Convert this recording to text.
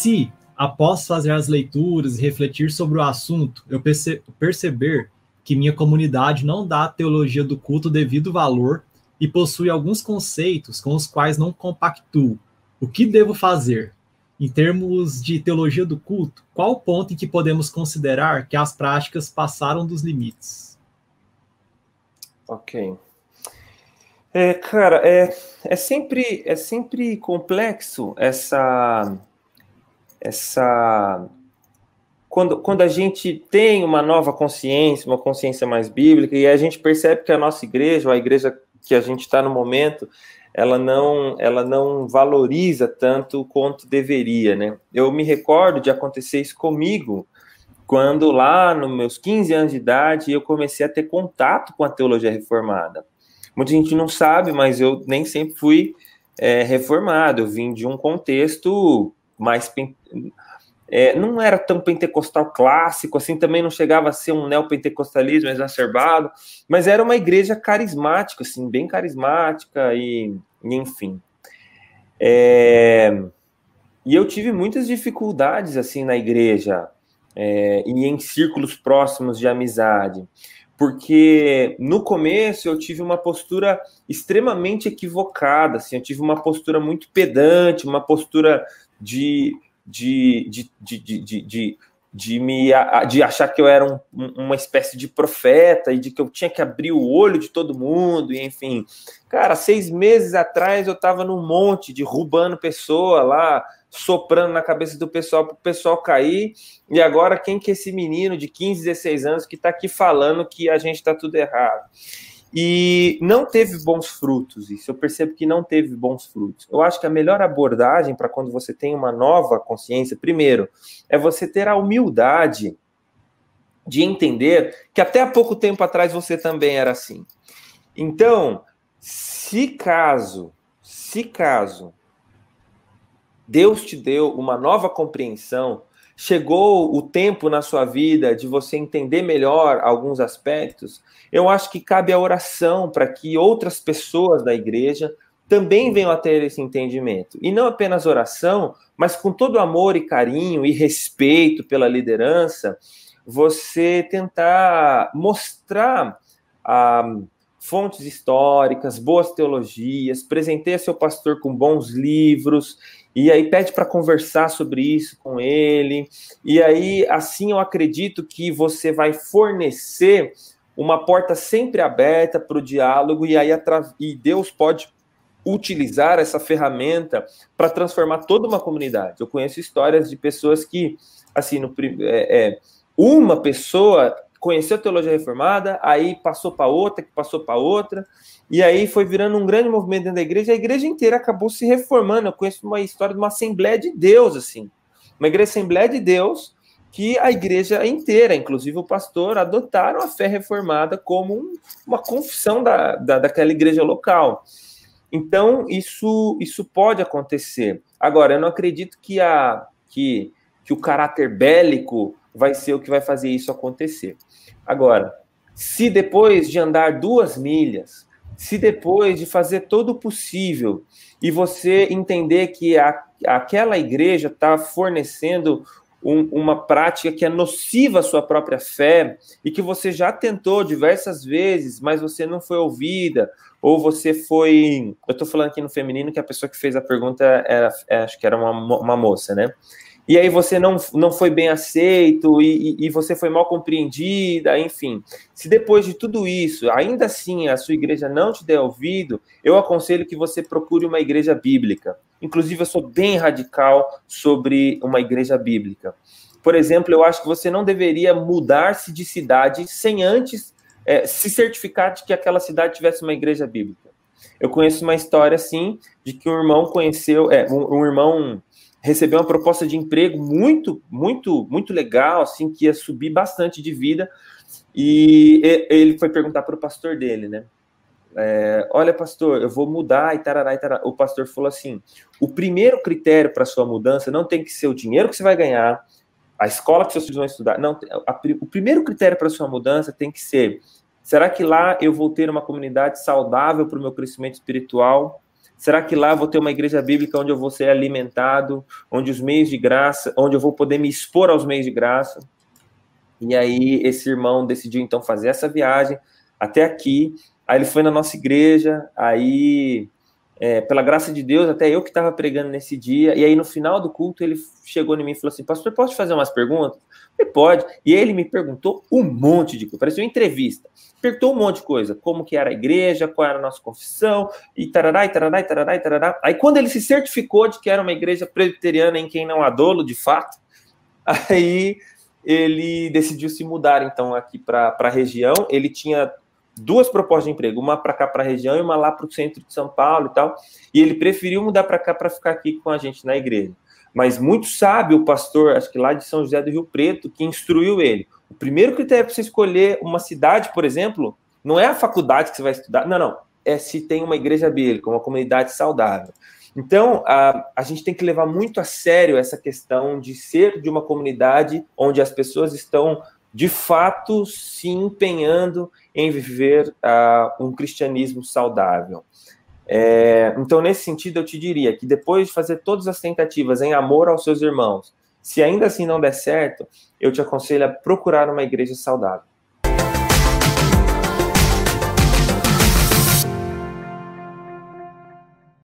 se, após fazer as leituras e refletir sobre o assunto, eu perce perceber que minha comunidade não dá à teologia do culto devido valor e possui alguns conceitos com os quais não compactuo, o que devo fazer? Em termos de teologia do culto, qual o ponto em que podemos considerar que as práticas passaram dos limites? Ok. É, cara, é, é, sempre, é sempre complexo essa. Essa quando, quando a gente tem uma nova consciência, uma consciência mais bíblica, e a gente percebe que a nossa igreja, a igreja que a gente está no momento, ela não, ela não valoriza tanto quanto deveria, né? Eu me recordo de acontecer isso comigo, quando lá nos meus 15 anos de idade eu comecei a ter contato com a teologia reformada. Muita gente não sabe, mas eu nem sempre fui é, reformado, eu vim de um contexto mais é, não era tão pentecostal clássico, assim, também não chegava a ser um neopentecostalismo exacerbado, mas era uma igreja carismática, assim, bem carismática e, e enfim. É, e eu tive muitas dificuldades, assim, na igreja é, e em círculos próximos de amizade, porque no começo eu tive uma postura extremamente equivocada, assim, eu tive uma postura muito pedante, uma postura de de, de, de, de, de, de, me, de achar que eu era um, uma espécie de profeta e de que eu tinha que abrir o olho de todo mundo, e enfim. Cara, seis meses atrás eu estava num monte, derrubando pessoa lá, soprando na cabeça do pessoal para o pessoal cair, e agora quem que é esse menino de 15, 16 anos que está aqui falando que a gente está tudo errado? E não teve bons frutos, isso eu percebo que não teve bons frutos. Eu acho que a melhor abordagem para quando você tem uma nova consciência, primeiro, é você ter a humildade de entender que até há pouco tempo atrás você também era assim. Então, se caso, se caso Deus te deu uma nova compreensão, chegou o tempo na sua vida de você entender melhor alguns aspectos, eu acho que cabe a oração para que outras pessoas da igreja também venham a ter esse entendimento. E não apenas oração, mas com todo amor e carinho e respeito pela liderança, você tentar mostrar ah, fontes históricas, boas teologias, presenteia seu pastor com bons livros e aí pede para conversar sobre isso com ele. E aí, assim, eu acredito que você vai fornecer uma porta sempre aberta para o diálogo, e aí e Deus pode utilizar essa ferramenta para transformar toda uma comunidade. Eu conheço histórias de pessoas que, assim, no, é, é, uma pessoa conheceu teologia reformada, aí passou para outra, que passou para outra, e aí foi virando um grande movimento dentro da igreja, a igreja inteira acabou se reformando. Eu conheço uma história de uma Assembleia de Deus, assim. Uma igreja Assembleia de Deus, que a igreja inteira, inclusive o pastor, adotaram a fé reformada como uma confissão da, da, daquela igreja local. Então, isso, isso pode acontecer. Agora, eu não acredito que, a, que, que o caráter bélico vai ser o que vai fazer isso acontecer. Agora, se depois de andar duas milhas, se depois de fazer todo o possível e você entender que a, aquela igreja está fornecendo um, uma prática que é nociva à sua própria fé e que você já tentou diversas vezes, mas você não foi ouvida, ou você foi. Eu estou falando aqui no feminino que a pessoa que fez a pergunta era, é, acho que era uma, uma moça, né? E aí você não, não foi bem aceito e, e, você foi mal compreendida, enfim. Se depois de tudo isso, ainda assim a sua igreja não te der ouvido, eu aconselho que você procure uma igreja bíblica. Inclusive, eu sou bem radical sobre uma igreja bíblica. Por exemplo, eu acho que você não deveria mudar-se de cidade sem antes é, se certificar de que aquela cidade tivesse uma igreja bíblica. Eu conheço uma história assim de que um irmão conheceu, é, um, um irmão recebeu uma proposta de emprego muito, muito, muito legal, assim, que ia subir bastante de vida. E ele foi perguntar para o pastor dele, né? É, Olha, pastor, eu vou mudar e tarará, e tarará. O pastor falou assim: o primeiro critério para sua mudança não tem que ser o dinheiro que você vai ganhar, a escola que seus filhos vão estudar. Não, a, o primeiro critério para sua mudança tem que ser: será que lá eu vou ter uma comunidade saudável para o meu crescimento espiritual? Será que lá vou ter uma igreja bíblica onde eu vou ser alimentado, onde os meios de graça, onde eu vou poder me expor aos meios de graça? E aí esse irmão decidiu então fazer essa viagem até aqui. Aí ele foi na nossa igreja, aí é, pela graça de Deus, até eu que estava pregando nesse dia, e aí no final do culto ele chegou em mim e falou assim: Pastor, posso te fazer umas perguntas? Eu pode. E ele me perguntou um monte de coisa, parecia uma entrevista. Perguntou um monte de coisa, como que era a igreja, qual era a nossa confissão, e tarará, e tarará, e tarará, e tarará. Aí quando ele se certificou de que era uma igreja presbiteriana em quem não há dolo, de fato, aí ele decidiu se mudar então aqui para a região. Ele tinha duas propostas de emprego, uma para cá para a região e uma lá para o centro de São Paulo e tal. E ele preferiu mudar para cá para ficar aqui com a gente na igreja. Mas muito sábio o pastor, acho que lá de São José do Rio Preto, que instruiu ele. O primeiro critério para você escolher uma cidade, por exemplo, não é a faculdade que você vai estudar, não, não. É se tem uma igreja bíblica, uma comunidade saudável. Então, a, a gente tem que levar muito a sério essa questão de ser de uma comunidade onde as pessoas estão de fato se empenhando em viver uh, um cristianismo saudável. É, então, nesse sentido, eu te diria que depois de fazer todas as tentativas em amor aos seus irmãos, se ainda assim não der certo, eu te aconselho a procurar uma igreja saudável.